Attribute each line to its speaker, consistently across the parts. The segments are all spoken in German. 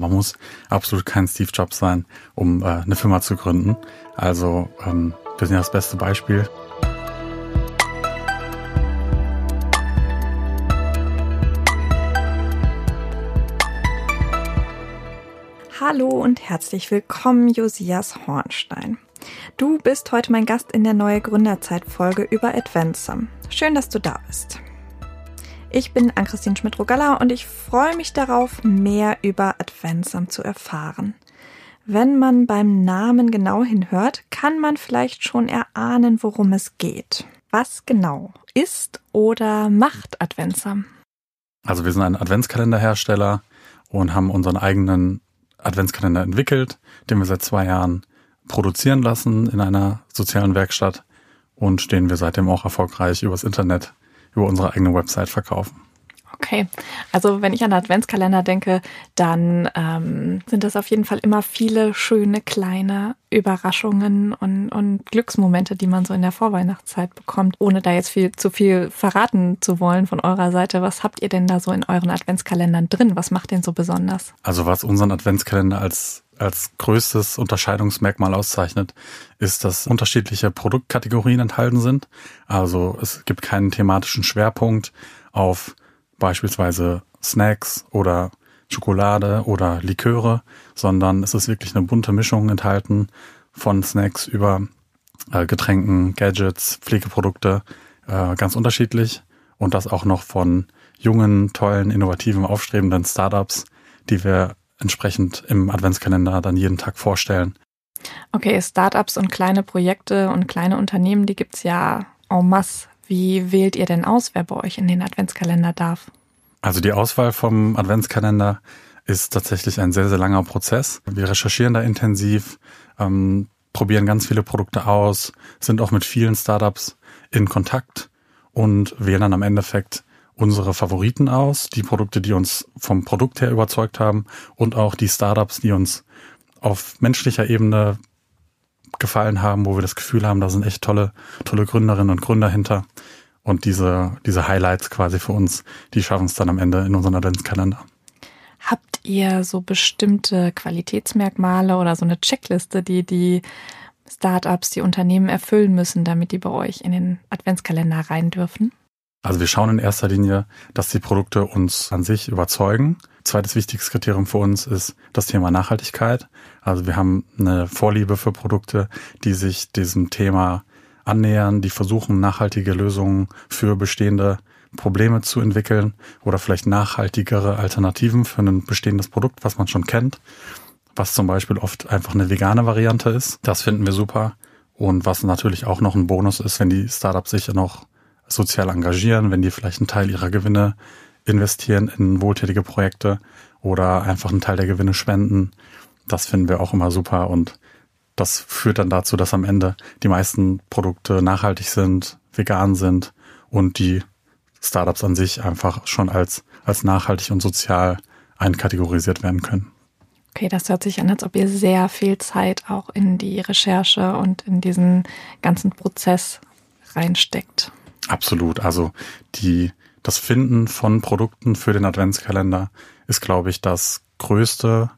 Speaker 1: Man muss absolut kein Steve Jobs sein, um äh, eine Firma zu gründen. Also ähm, wir sind ja das beste Beispiel.
Speaker 2: Hallo und herzlich willkommen, Josias Hornstein. Du bist heute mein Gast in der Neue Gründerzeit-Folge über Advancem. Schön, dass du da bist. Ich bin Ann-Christine Schmidt-Rogalla und ich freue mich darauf, mehr über Advancem zu erfahren. Wenn man beim Namen genau hinhört, kann man vielleicht schon erahnen, worum es geht. Was genau ist oder macht Adventsam?
Speaker 1: Also wir sind ein Adventskalenderhersteller und haben unseren eigenen Adventskalender entwickelt, den wir seit zwei Jahren produzieren lassen in einer sozialen Werkstatt und stehen wir seitdem auch erfolgreich übers Internet über unsere eigene Website verkaufen.
Speaker 2: Okay, also wenn ich an Adventskalender denke, dann ähm, sind das auf jeden Fall immer viele schöne kleine Überraschungen und, und Glücksmomente, die man so in der Vorweihnachtszeit bekommt, ohne da jetzt viel zu viel verraten zu wollen von eurer Seite. Was habt ihr denn da so in euren Adventskalendern drin? Was macht den so besonders?
Speaker 1: Also was unseren Adventskalender als als größtes Unterscheidungsmerkmal auszeichnet, ist, dass unterschiedliche Produktkategorien enthalten sind. Also es gibt keinen thematischen Schwerpunkt auf beispielsweise Snacks oder Schokolade oder Liköre, sondern es ist wirklich eine bunte Mischung enthalten von Snacks über äh, Getränken, Gadgets, Pflegeprodukte, äh, ganz unterschiedlich und das auch noch von jungen, tollen, innovativen, aufstrebenden Startups, die wir entsprechend im Adventskalender dann jeden Tag vorstellen.
Speaker 2: Okay, Startups und kleine Projekte und kleine Unternehmen, die gibt's ja en masse. Wie wählt ihr denn aus, wer bei euch in den Adventskalender darf?
Speaker 1: Also die Auswahl vom Adventskalender ist tatsächlich ein sehr, sehr langer Prozess. Wir recherchieren da intensiv, ähm, probieren ganz viele Produkte aus, sind auch mit vielen Startups in Kontakt und wählen dann am Endeffekt unsere Favoriten aus, die Produkte, die uns vom Produkt her überzeugt haben und auch die Startups, die uns auf menschlicher Ebene gefallen haben, wo wir das Gefühl haben, da sind echt tolle, tolle Gründerinnen und Gründer hinter. Und diese, diese Highlights quasi für uns, die schaffen es dann am Ende in unseren Adventskalender.
Speaker 2: Habt ihr so bestimmte Qualitätsmerkmale oder so eine Checkliste, die die Startups, die Unternehmen erfüllen müssen, damit die bei euch in den Adventskalender rein dürfen?
Speaker 1: Also wir schauen in erster Linie, dass die Produkte uns an sich überzeugen. Zweites wichtiges Kriterium für uns ist das Thema Nachhaltigkeit. Also wir haben eine Vorliebe für Produkte, die sich diesem Thema annähern, die versuchen, nachhaltige Lösungen für bestehende Probleme zu entwickeln oder vielleicht nachhaltigere Alternativen für ein bestehendes Produkt, was man schon kennt, was zum Beispiel oft einfach eine vegane Variante ist. Das finden wir super. Und was natürlich auch noch ein Bonus ist, wenn die Startups sich noch sozial engagieren, wenn die vielleicht einen Teil ihrer Gewinne investieren in wohltätige Projekte oder einfach einen Teil der Gewinne spenden. Das finden wir auch immer super und das führt dann dazu, dass am Ende die meisten Produkte nachhaltig sind, vegan sind und die Startups an sich einfach schon als, als nachhaltig und sozial einkategorisiert werden können.
Speaker 2: Okay, das hört sich an, als ob ihr sehr viel Zeit auch in die Recherche und in diesen ganzen Prozess reinsteckt.
Speaker 1: Absolut. Also die, das Finden von Produkten für den Adventskalender ist, glaube ich, das größte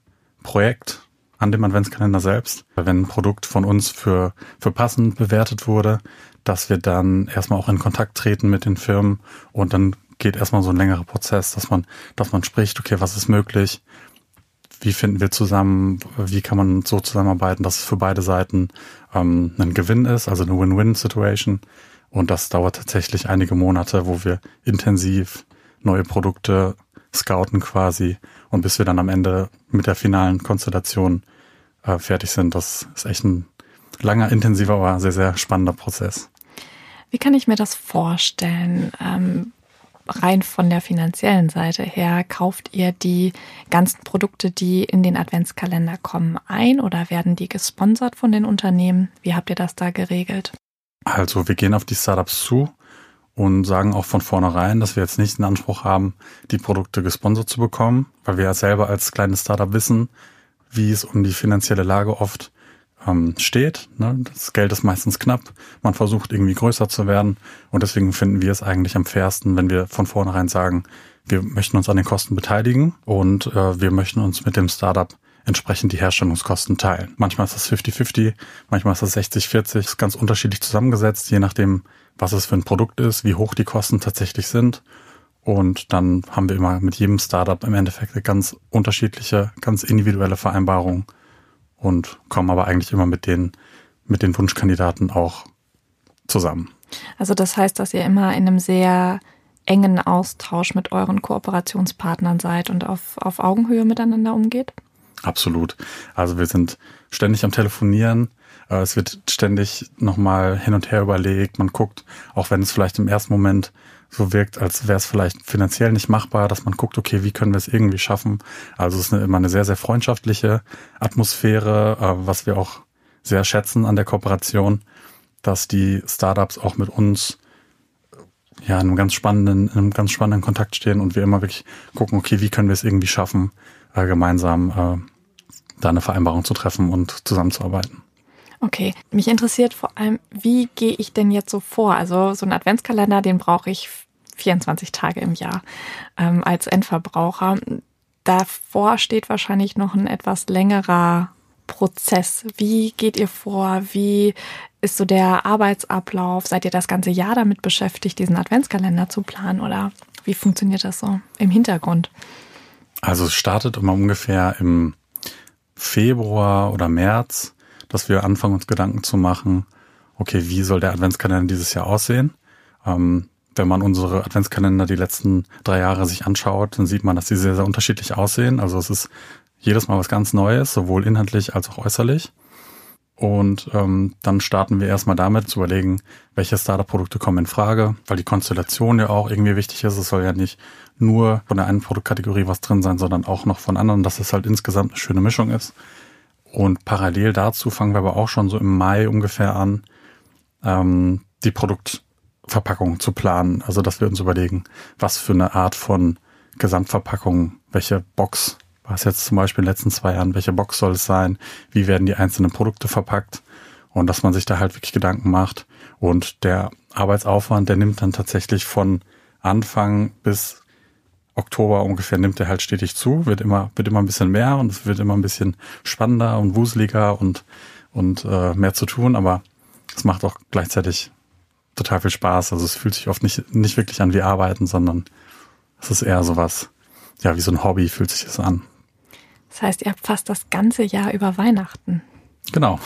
Speaker 1: Projekt an dem Adventskalender selbst. Wenn ein Produkt von uns für, für passend bewertet wurde, dass wir dann erstmal auch in Kontakt treten mit den Firmen und dann geht erstmal so ein längerer Prozess, dass man, dass man spricht, okay, was ist möglich? Wie finden wir zusammen? Wie kann man so zusammenarbeiten, dass es für beide Seiten ähm, ein Gewinn ist, also eine Win-Win-Situation? Und das dauert tatsächlich einige Monate, wo wir intensiv neue Produkte scouten quasi und bis wir dann am Ende mit der finalen Konstellation äh, fertig sind. Das ist echt ein langer, intensiver, aber sehr, sehr spannender Prozess.
Speaker 2: Wie kann ich mir das vorstellen? Ähm, rein von der finanziellen Seite her, kauft ihr die ganzen Produkte, die in den Adventskalender kommen, ein oder werden die gesponsert von den Unternehmen? Wie habt ihr das da geregelt?
Speaker 1: Also wir gehen auf die Startups zu und sagen auch von vornherein, dass wir jetzt nicht den Anspruch haben, die Produkte gesponsert zu bekommen, weil wir ja selber als kleines Startup wissen, wie es um die finanzielle Lage oft ähm, steht. Ne? Das Geld ist meistens knapp. Man versucht irgendwie größer zu werden. Und deswegen finden wir es eigentlich am fairsten, wenn wir von vornherein sagen, wir möchten uns an den Kosten beteiligen und äh, wir möchten uns mit dem Startup entsprechend die Herstellungskosten teilen. Manchmal ist das 50-50, manchmal ist das 60-40, ist ganz unterschiedlich zusammengesetzt, je nachdem, was es für ein Produkt ist, wie hoch die Kosten tatsächlich sind. Und dann haben wir immer mit jedem Startup im Endeffekt eine ganz unterschiedliche, ganz individuelle Vereinbarung und kommen aber eigentlich immer mit den, mit den Wunschkandidaten auch zusammen.
Speaker 2: Also das heißt, dass ihr immer in einem sehr engen Austausch mit euren Kooperationspartnern seid und auf, auf Augenhöhe miteinander umgeht?
Speaker 1: Absolut. Also wir sind ständig am Telefonieren. Äh, es wird ständig nochmal hin und her überlegt. Man guckt, auch wenn es vielleicht im ersten Moment so wirkt, als wäre es vielleicht finanziell nicht machbar, dass man guckt, okay, wie können wir es irgendwie schaffen. Also es ist immer eine sehr, sehr freundschaftliche Atmosphäre, äh, was wir auch sehr schätzen an der Kooperation, dass die Startups auch mit uns ja, in einem ganz spannenden, in einem ganz spannenden Kontakt stehen und wir immer wirklich gucken, okay, wie können wir es irgendwie schaffen, äh, gemeinsam äh, da eine Vereinbarung zu treffen und zusammenzuarbeiten.
Speaker 2: Okay, mich interessiert vor allem, wie gehe ich denn jetzt so vor? Also so ein Adventskalender, den brauche ich 24 Tage im Jahr ähm, als Endverbraucher. Davor steht wahrscheinlich noch ein etwas längerer Prozess. Wie geht ihr vor? Wie ist so der Arbeitsablauf? Seid ihr das ganze Jahr damit beschäftigt, diesen Adventskalender zu planen oder wie funktioniert das so im Hintergrund?
Speaker 1: Also es startet immer ungefähr im Februar oder März, dass wir anfangen uns Gedanken zu machen, okay, wie soll der Adventskalender dieses Jahr aussehen? Ähm, wenn man unsere Adventskalender die letzten drei Jahre sich anschaut, dann sieht man, dass sie sehr, sehr unterschiedlich aussehen. Also es ist jedes Mal was ganz Neues, sowohl inhaltlich als auch äußerlich. Und ähm, dann starten wir erstmal damit zu überlegen, welche Startup-Produkte kommen in Frage, weil die Konstellation ja auch irgendwie wichtig ist. Es soll ja nicht nur von der einen Produktkategorie was drin sein, sondern auch noch von anderen, dass es halt insgesamt eine schöne Mischung ist. Und parallel dazu fangen wir aber auch schon so im Mai ungefähr an, ähm, die Produktverpackung zu planen. Also dass wir uns überlegen, was für eine Art von Gesamtverpackung, welche Box was jetzt zum Beispiel in den letzten zwei Jahren, welche Box soll es sein, wie werden die einzelnen Produkte verpackt und dass man sich da halt wirklich Gedanken macht. Und der Arbeitsaufwand, der nimmt dann tatsächlich von Anfang bis Oktober ungefähr nimmt er halt stetig zu, wird immer, wird immer ein bisschen mehr und es wird immer ein bisschen spannender und wuseliger und, und äh, mehr zu tun, aber es macht auch gleichzeitig total viel Spaß. Also es fühlt sich oft nicht, nicht wirklich an wie Arbeiten, sondern es ist eher sowas, ja, wie so ein Hobby fühlt sich das an.
Speaker 2: Das heißt, ihr habt fast das ganze Jahr über Weihnachten.
Speaker 1: Genau.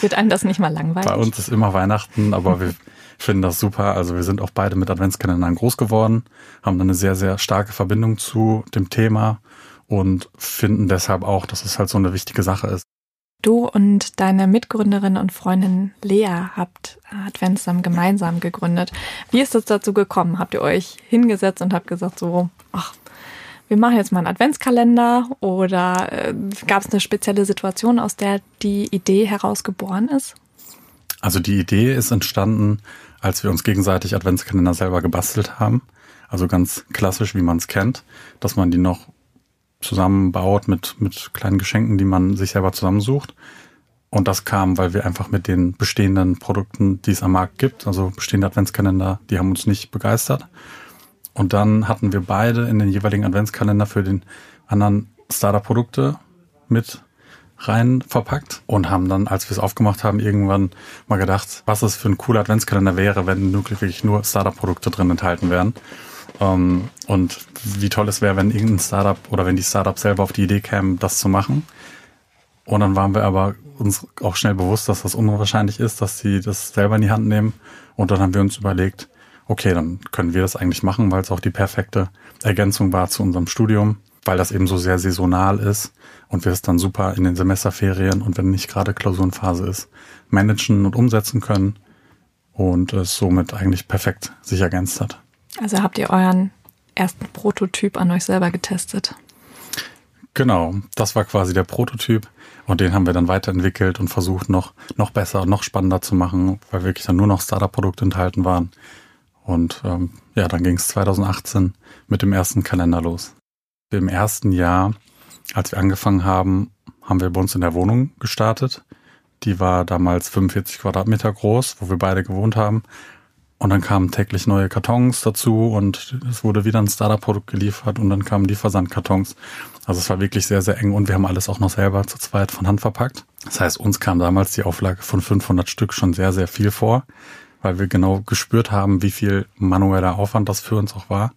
Speaker 2: Wird einem das nicht mal langweilig?
Speaker 1: Bei uns ist immer Weihnachten, aber wir finden das super. Also wir sind auch beide mit Adventskalendern groß geworden, haben eine sehr, sehr starke Verbindung zu dem Thema und finden deshalb auch, dass es halt so eine wichtige Sache ist.
Speaker 2: Du und deine Mitgründerin und Freundin Lea habt Adventsam gemeinsam gegründet. Wie ist es dazu gekommen? Habt ihr euch hingesetzt und habt gesagt so, ach, wir machen jetzt mal einen Adventskalender oder äh, gab es eine spezielle Situation, aus der die Idee herausgeboren ist?
Speaker 1: Also die Idee ist entstanden, als wir uns gegenseitig Adventskalender selber gebastelt haben. Also ganz klassisch, wie man es kennt, dass man die noch zusammenbaut mit, mit kleinen Geschenken, die man sich selber zusammensucht. Und das kam, weil wir einfach mit den bestehenden Produkten, die es am Markt gibt, also bestehende Adventskalender, die haben uns nicht begeistert. Und dann hatten wir beide in den jeweiligen Adventskalender für den anderen Startup-Produkte mit rein verpackt und haben dann, als wir es aufgemacht haben, irgendwann mal gedacht, was es für ein cooler Adventskalender wäre, wenn wirklich nur Startup-Produkte drin enthalten wären. Ähm, und wie toll es wäre, wenn irgendein Startup oder wenn die Startups selber auf die Idee kämen, das zu machen. Und dann waren wir aber uns auch schnell bewusst, dass das unwahrscheinlich ist, dass sie das selber in die Hand nehmen. Und dann haben wir uns überlegt, okay, dann können wir das eigentlich machen, weil es auch die perfekte Ergänzung war zu unserem Studium, weil das eben so sehr saisonal ist und wir es dann super in den Semesterferien und wenn nicht gerade Klausurenphase ist, managen und umsetzen können und es somit eigentlich perfekt sich ergänzt hat.
Speaker 2: Also habt ihr euren ersten Prototyp an euch selber getestet?
Speaker 1: Genau, das war quasi der Prototyp und den haben wir dann weiterentwickelt und versucht noch, noch besser und noch spannender zu machen, weil wirklich dann nur noch Startup-Produkte enthalten waren. Und ähm, ja, dann ging es 2018 mit dem ersten Kalender los. Im ersten Jahr, als wir angefangen haben, haben wir bei uns in der Wohnung gestartet, Die war damals 45 Quadratmeter groß, wo wir beide gewohnt haben. Und dann kamen täglich neue Kartons dazu und es wurde wieder ein Startup-Produkt geliefert und dann kamen die Versandkartons. Also es war wirklich sehr, sehr eng und wir haben alles auch noch selber zu zweit von Hand verpackt. Das heißt, uns kam damals die Auflage von 500 Stück schon sehr, sehr viel vor, weil wir genau gespürt haben, wie viel manueller Aufwand das für uns auch war.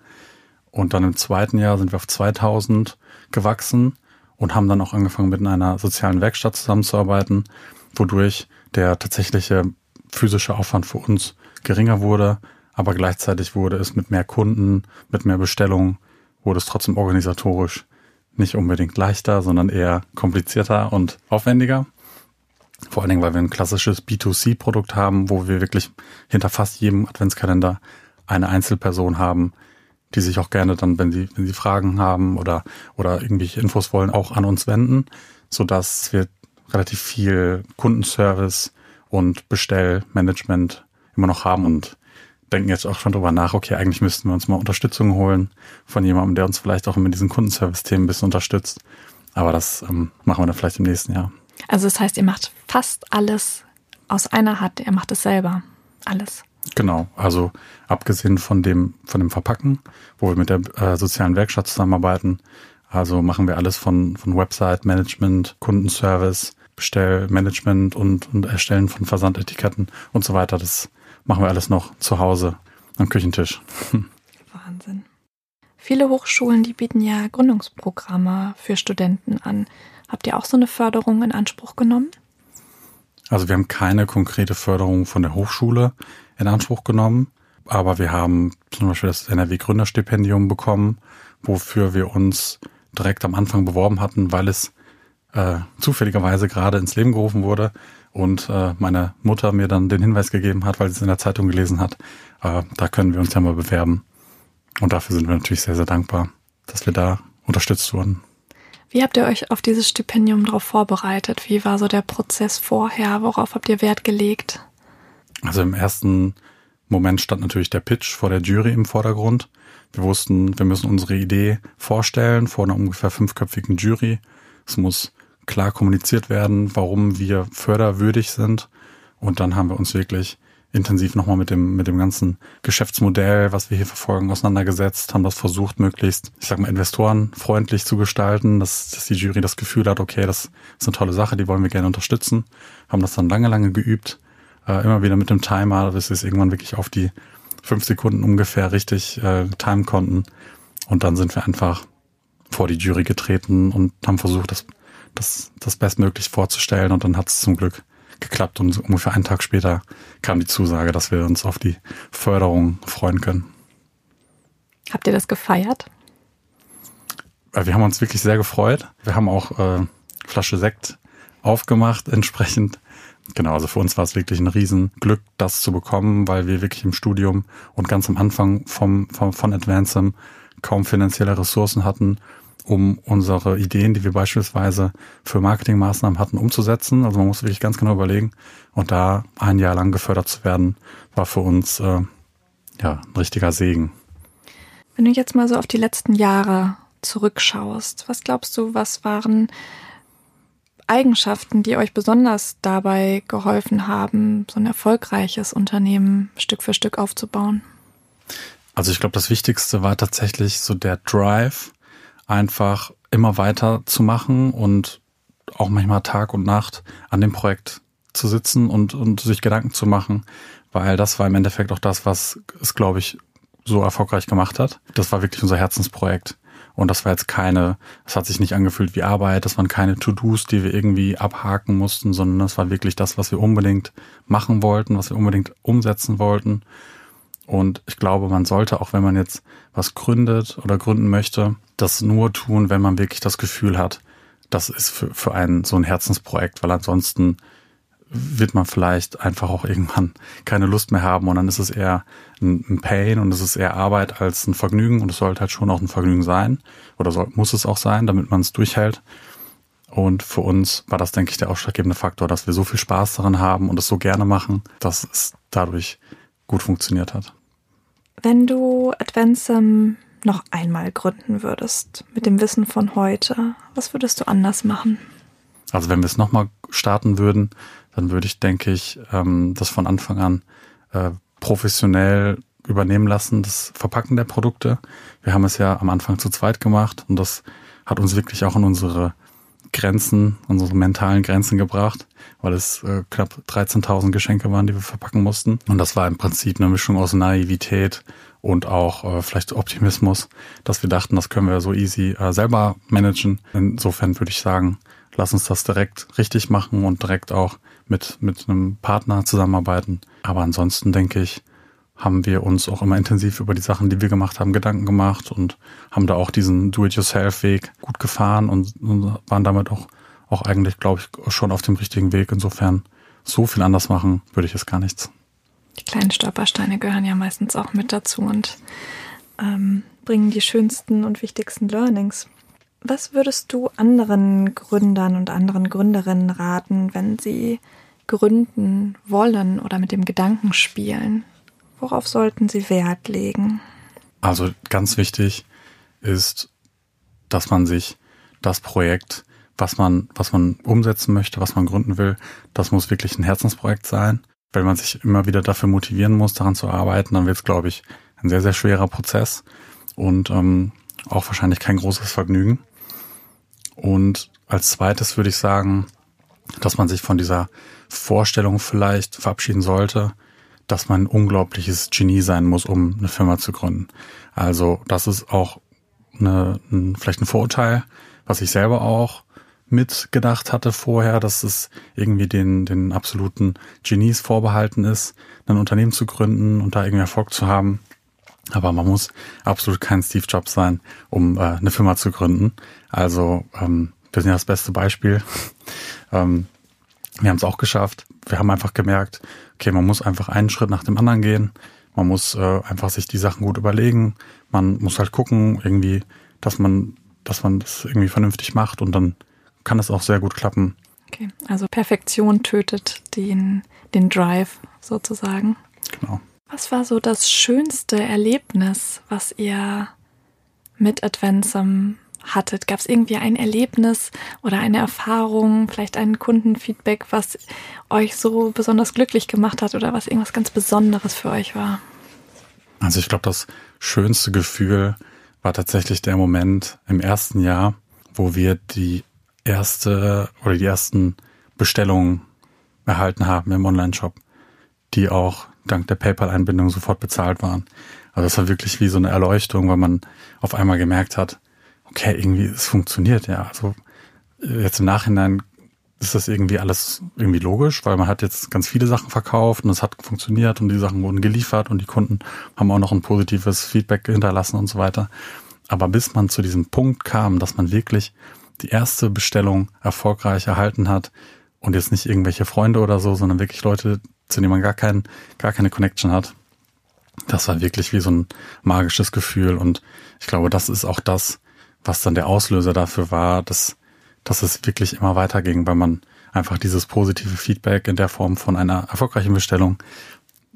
Speaker 1: Und dann im zweiten Jahr sind wir auf 2000 gewachsen und haben dann auch angefangen, mit einer sozialen Werkstatt zusammenzuarbeiten, wodurch der tatsächliche physische Aufwand für uns geringer wurde, aber gleichzeitig wurde es mit mehr Kunden, mit mehr Bestellungen, wurde es trotzdem organisatorisch nicht unbedingt leichter, sondern eher komplizierter und aufwendiger. Vor allen Dingen, weil wir ein klassisches B2C-Produkt haben, wo wir wirklich hinter fast jedem Adventskalender eine Einzelperson haben, die sich auch gerne dann, wenn sie, wenn sie Fragen haben oder, oder irgendwelche Infos wollen, auch an uns wenden, so dass wir relativ viel Kundenservice und Bestellmanagement immer noch haben und denken jetzt auch schon drüber nach, okay, eigentlich müssten wir uns mal Unterstützung holen von jemandem, der uns vielleicht auch mit diesen Kundenservice-Themen ein bisschen unterstützt. Aber das ähm, machen wir dann vielleicht im nächsten Jahr.
Speaker 2: Also das heißt, ihr macht fast alles aus einer Hand, ihr macht es selber. Alles.
Speaker 1: Genau, also abgesehen von dem, von dem Verpacken, wo wir mit der äh, sozialen Werkstatt zusammenarbeiten, also machen wir alles von, von Website-Management, Kundenservice, Bestellmanagement und, und Erstellen von Versandetiketten und so weiter. Das machen wir alles noch zu Hause am Küchentisch.
Speaker 2: Wahnsinn. Viele Hochschulen, die bieten ja Gründungsprogramme für Studenten an. Habt ihr auch so eine Förderung in Anspruch genommen?
Speaker 1: Also wir haben keine konkrete Förderung von der Hochschule in Anspruch genommen, aber wir haben zum Beispiel das NRW Gründerstipendium bekommen, wofür wir uns direkt am Anfang beworben hatten, weil es äh, zufälligerweise gerade ins Leben gerufen wurde und äh, meine Mutter mir dann den Hinweis gegeben hat, weil sie es in der Zeitung gelesen hat, äh, da können wir uns ja mal bewerben. Und dafür sind wir natürlich sehr, sehr dankbar, dass wir da unterstützt wurden.
Speaker 2: Wie habt ihr euch auf dieses Stipendium darauf vorbereitet? Wie war so der Prozess vorher? Worauf habt ihr Wert gelegt?
Speaker 1: Also im ersten Moment stand natürlich der Pitch vor der Jury im Vordergrund. Wir wussten, wir müssen unsere Idee vorstellen vor einer ungefähr fünfköpfigen Jury. Es muss klar kommuniziert werden, warum wir förderwürdig sind. Und dann haben wir uns wirklich intensiv nochmal mit dem, mit dem ganzen Geschäftsmodell, was wir hier verfolgen, auseinandergesetzt, haben das versucht, möglichst, ich sag mal, investorenfreundlich zu gestalten, dass, dass die Jury das Gefühl hat, okay, das ist eine tolle Sache, die wollen wir gerne unterstützen, haben das dann lange, lange geübt, äh, immer wieder mit dem Timer, bis wir es irgendwann wirklich auf die fünf Sekunden ungefähr richtig äh, timen konnten. Und dann sind wir einfach vor die Jury getreten und haben versucht, das das, das bestmöglich vorzustellen und dann hat es zum Glück geklappt und ungefähr einen Tag später kam die Zusage, dass wir uns auf die Förderung freuen können.
Speaker 2: Habt ihr das gefeiert?
Speaker 1: Äh, wir haben uns wirklich sehr gefreut. Wir haben auch äh, Flasche Sekt aufgemacht entsprechend. Genau, also für uns war es wirklich ein Riesenglück, das zu bekommen, weil wir wirklich im Studium und ganz am Anfang vom, vom, von Advancem kaum finanzielle Ressourcen hatten um unsere Ideen, die wir beispielsweise für Marketingmaßnahmen hatten, umzusetzen. Also man muss wirklich ganz genau überlegen. Und da ein Jahr lang gefördert zu werden, war für uns äh, ja ein richtiger Segen.
Speaker 2: Wenn du jetzt mal so auf die letzten Jahre zurückschaust, was glaubst du, was waren Eigenschaften, die euch besonders dabei geholfen haben, so ein erfolgreiches Unternehmen Stück für Stück aufzubauen?
Speaker 1: Also ich glaube, das Wichtigste war tatsächlich so der Drive, einfach immer weiter zu machen und auch manchmal Tag und Nacht an dem Projekt zu sitzen und, und sich Gedanken zu machen, weil das war im Endeffekt auch das, was es, glaube ich, so erfolgreich gemacht hat. Das war wirklich unser Herzensprojekt. Und das war jetzt keine, es hat sich nicht angefühlt wie Arbeit, das waren keine To-Dos, die wir irgendwie abhaken mussten, sondern das war wirklich das, was wir unbedingt machen wollten, was wir unbedingt umsetzen wollten. Und ich glaube, man sollte, auch wenn man jetzt was gründet oder gründen möchte, das nur tun, wenn man wirklich das Gefühl hat, das ist für, für einen so ein Herzensprojekt, weil ansonsten wird man vielleicht einfach auch irgendwann keine Lust mehr haben und dann ist es eher ein, ein Pain und es ist eher Arbeit als ein Vergnügen und es sollte halt schon auch ein Vergnügen sein oder soll, muss es auch sein, damit man es durchhält. Und für uns war das, denke ich, der ausschlaggebende Faktor, dass wir so viel Spaß daran haben und es so gerne machen, dass es dadurch gut funktioniert hat.
Speaker 2: Wenn du Adventsum noch einmal gründen würdest, mit dem Wissen von heute, was würdest du anders machen?
Speaker 1: Also wenn wir es nochmal starten würden, dann würde ich, denke ich, ähm, das von Anfang an äh, professionell übernehmen lassen, das Verpacken der Produkte. Wir haben es ja am Anfang zu zweit gemacht und das hat uns wirklich auch an unsere Grenzen, unsere mentalen Grenzen gebracht, weil es äh, knapp 13.000 Geschenke waren, die wir verpacken mussten. Und das war im Prinzip eine Mischung aus Naivität und auch äh, vielleicht Optimismus, dass wir dachten, das können wir so easy äh, selber managen. Insofern würde ich sagen, lass uns das direkt richtig machen und direkt auch mit, mit einem Partner zusammenarbeiten. Aber ansonsten denke ich, haben wir uns auch immer intensiv über die Sachen, die wir gemacht haben, Gedanken gemacht und haben da auch diesen Do-it-yourself-Weg gut gefahren und, waren damit auch, auch eigentlich, glaube ich, schon auf dem richtigen Weg. Insofern so viel anders machen würde ich es gar nichts.
Speaker 2: Die kleinen Stolpersteine gehören ja meistens auch mit dazu und ähm, bringen die schönsten und wichtigsten Learnings. Was würdest du anderen Gründern und anderen Gründerinnen raten, wenn sie gründen wollen oder mit dem Gedanken spielen? Worauf sollten Sie Wert legen?
Speaker 1: Also ganz wichtig ist, dass man sich das Projekt, was man, was man umsetzen möchte, was man gründen will, das muss wirklich ein Herzensprojekt sein. Wenn man sich immer wieder dafür motivieren muss, daran zu arbeiten, dann wird es, glaube ich, ein sehr, sehr schwerer Prozess und ähm, auch wahrscheinlich kein großes Vergnügen. Und als zweites würde ich sagen, dass man sich von dieser Vorstellung vielleicht verabschieden sollte, dass man ein unglaubliches Genie sein muss, um eine Firma zu gründen. Also das ist auch eine, ein, vielleicht ein Vorurteil, was ich selber auch mitgedacht hatte vorher, dass es irgendwie den, den absoluten Genies vorbehalten ist, ein Unternehmen zu gründen und da irgendwie Erfolg zu haben. Aber man muss absolut kein Steve Jobs sein, um äh, eine Firma zu gründen. Also ähm, wir sind ja das beste Beispiel. ähm, wir haben es auch geschafft. Wir haben einfach gemerkt, okay, man muss einfach einen Schritt nach dem anderen gehen. Man muss äh, einfach sich die Sachen gut überlegen. Man muss halt gucken, irgendwie, dass man, dass man das irgendwie vernünftig macht und dann kann es auch sehr gut klappen.
Speaker 2: Okay, also Perfektion tötet den, den Drive sozusagen.
Speaker 1: Genau.
Speaker 2: Was war so das schönste Erlebnis, was ihr mit Adventsum hattet? Gab es irgendwie ein Erlebnis oder eine Erfahrung, vielleicht ein Kundenfeedback, was euch so besonders glücklich gemacht hat oder was irgendwas ganz Besonderes für euch war?
Speaker 1: Also ich glaube, das schönste Gefühl war tatsächlich der Moment im ersten Jahr, wo wir die erste oder die ersten Bestellungen erhalten haben im Online-Shop, die auch dank der PayPal-Einbindung sofort bezahlt waren. Also das war wirklich wie so eine Erleuchtung, weil man auf einmal gemerkt hat, okay, irgendwie, es funktioniert, ja. Also jetzt im Nachhinein ist das irgendwie alles irgendwie logisch, weil man hat jetzt ganz viele Sachen verkauft und es hat funktioniert und die Sachen wurden geliefert und die Kunden haben auch noch ein positives Feedback hinterlassen und so weiter. Aber bis man zu diesem Punkt kam, dass man wirklich die erste Bestellung erfolgreich erhalten hat und jetzt nicht irgendwelche Freunde oder so, sondern wirklich Leute, zu denen man gar kein, gar keine Connection hat. Das war wirklich wie so ein magisches Gefühl und ich glaube, das ist auch das, was dann der Auslöser dafür war, dass, dass es wirklich immer weiterging, weil man einfach dieses positive Feedback in der Form von einer erfolgreichen Bestellung,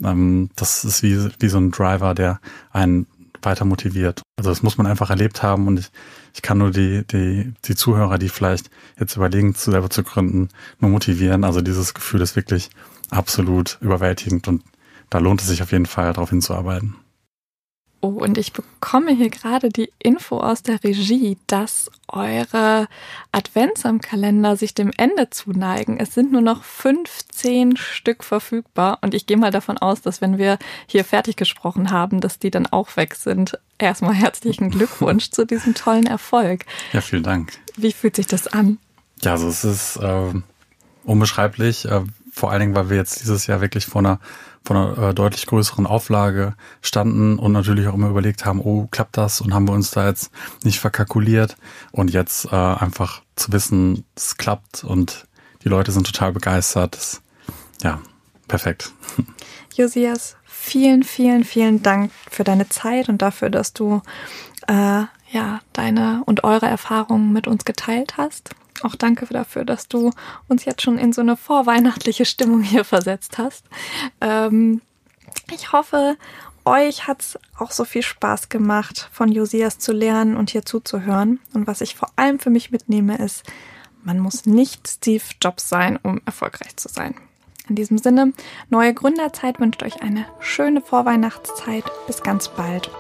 Speaker 1: ähm, das ist wie, wie so ein Driver, der einen weiter motiviert. Also das muss man einfach erlebt haben und ich, ich kann nur die, die, die Zuhörer, die vielleicht jetzt überlegen, zu selber zu gründen, nur motivieren. Also dieses Gefühl ist wirklich absolut überwältigend und da lohnt es sich auf jeden Fall, darauf hinzuarbeiten.
Speaker 2: Oh, und ich bekomme hier gerade die Info aus der Regie, dass eure Advents am Kalender sich dem Ende zuneigen. Es sind nur noch 15 Stück verfügbar und ich gehe mal davon aus, dass wenn wir hier fertig gesprochen haben, dass die dann auch weg sind. Erstmal herzlichen Glückwunsch zu diesem tollen Erfolg.
Speaker 1: Ja, vielen Dank.
Speaker 2: Wie fühlt sich das an?
Speaker 1: Ja, also es ist äh, unbeschreiblich, äh, vor allen Dingen, weil wir jetzt dieses Jahr wirklich vor einer von einer äh, deutlich größeren Auflage standen und natürlich auch immer überlegt haben, oh, klappt das und haben wir uns da jetzt nicht verkalkuliert und jetzt äh, einfach zu wissen, es klappt und die Leute sind total begeistert, ist, ja, perfekt.
Speaker 2: Josias, vielen, vielen, vielen Dank für deine Zeit und dafür, dass du äh, ja deine und eure Erfahrungen mit uns geteilt hast. Auch danke dafür, dass du uns jetzt schon in so eine vorweihnachtliche Stimmung hier versetzt hast. Ähm, ich hoffe, euch hat es auch so viel Spaß gemacht, von Josias zu lernen und hier zuzuhören. Und was ich vor allem für mich mitnehme, ist, Man muss nicht Steve Jobs sein, um erfolgreich zu sein. In diesem Sinne, neue Gründerzeit wünscht euch eine schöne Vorweihnachtszeit. Bis ganz bald.